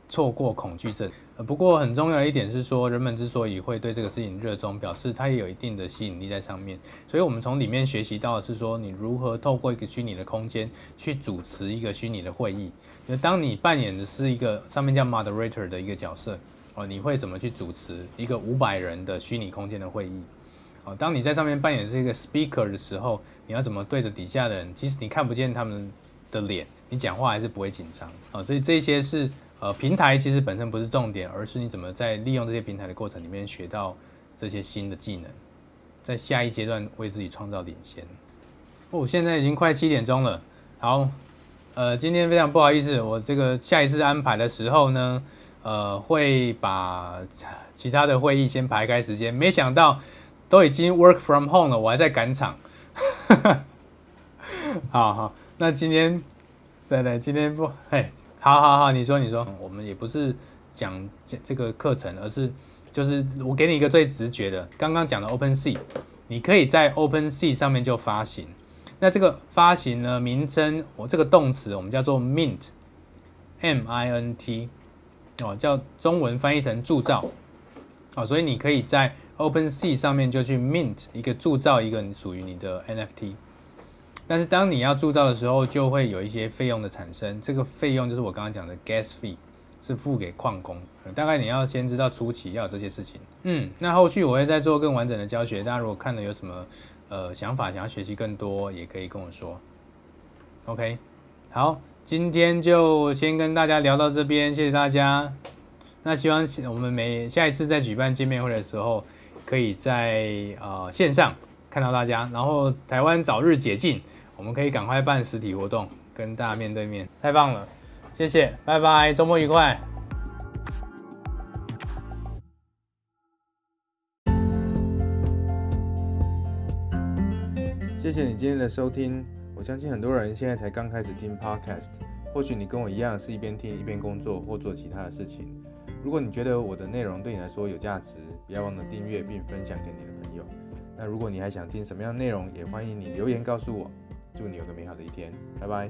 错过恐惧症。呃，不过很重要的一点是说，人们之所以会对这个事情热衷，表示它也有一定的吸引力在上面。所以，我们从里面学习到的是说，你如何透过一个虚拟的空间去主持一个虚拟的会议。就当你扮演的是一个上面叫 moderator 的一个角色，哦，你会怎么去主持一个五百人的虚拟空间的会议？哦，当你在上面扮演这个 speaker 的时候，你要怎么对着底下的人？其实你看不见他们的脸，你讲话还是不会紧张。啊，所以这些是呃平台其实本身不是重点，而是你怎么在利用这些平台的过程里面学到这些新的技能，在下一阶段为自己创造领先。哦，现在已经快七点钟了。好，呃，今天非常不好意思，我这个下一次安排的时候呢，呃，会把其他的会议先排开时间，没想到。都已经 work from home 了，我还在赶场。*laughs* 好好，那今天，对对，今天不，嘿，好好好，你说你说，我们也不是讲这这个课程，而是就是我给你一个最直觉的，刚刚讲的 OpenSea，你可以在 OpenSea 上面就发行。那这个发行呢，名称我这个动词我们叫做 mint，M-I-N-T，哦，叫中文翻译成铸造，哦，所以你可以在 OpenSea 上面就去 mint 一个铸造一个属于你的 NFT，但是当你要铸造的时候，就会有一些费用的产生。这个费用就是我刚刚讲的 gas fee，是付给矿工。大概你要先知道初期要有这些事情。嗯，那后续我会再做更完整的教学。大家如果看了有什么呃想法，想要学习更多，也可以跟我说。OK，好，今天就先跟大家聊到这边，谢谢大家。那希望我们每下一次再举办见面会的时候，可以在呃线上看到大家，然后台湾早日解禁，我们可以赶快办实体活动，跟大家面对面，太棒了，谢谢，拜拜，周末愉快。谢谢你今天的收听，我相信很多人现在才刚开始听 Podcast，或许你跟我一样是一边听一边工作或做其他的事情。如果你觉得我的内容对你来说有价值，不要忘了订阅并分享给你的朋友。那如果你还想听什么样的内容，也欢迎你留言告诉我。祝你有个美好的一天，拜拜。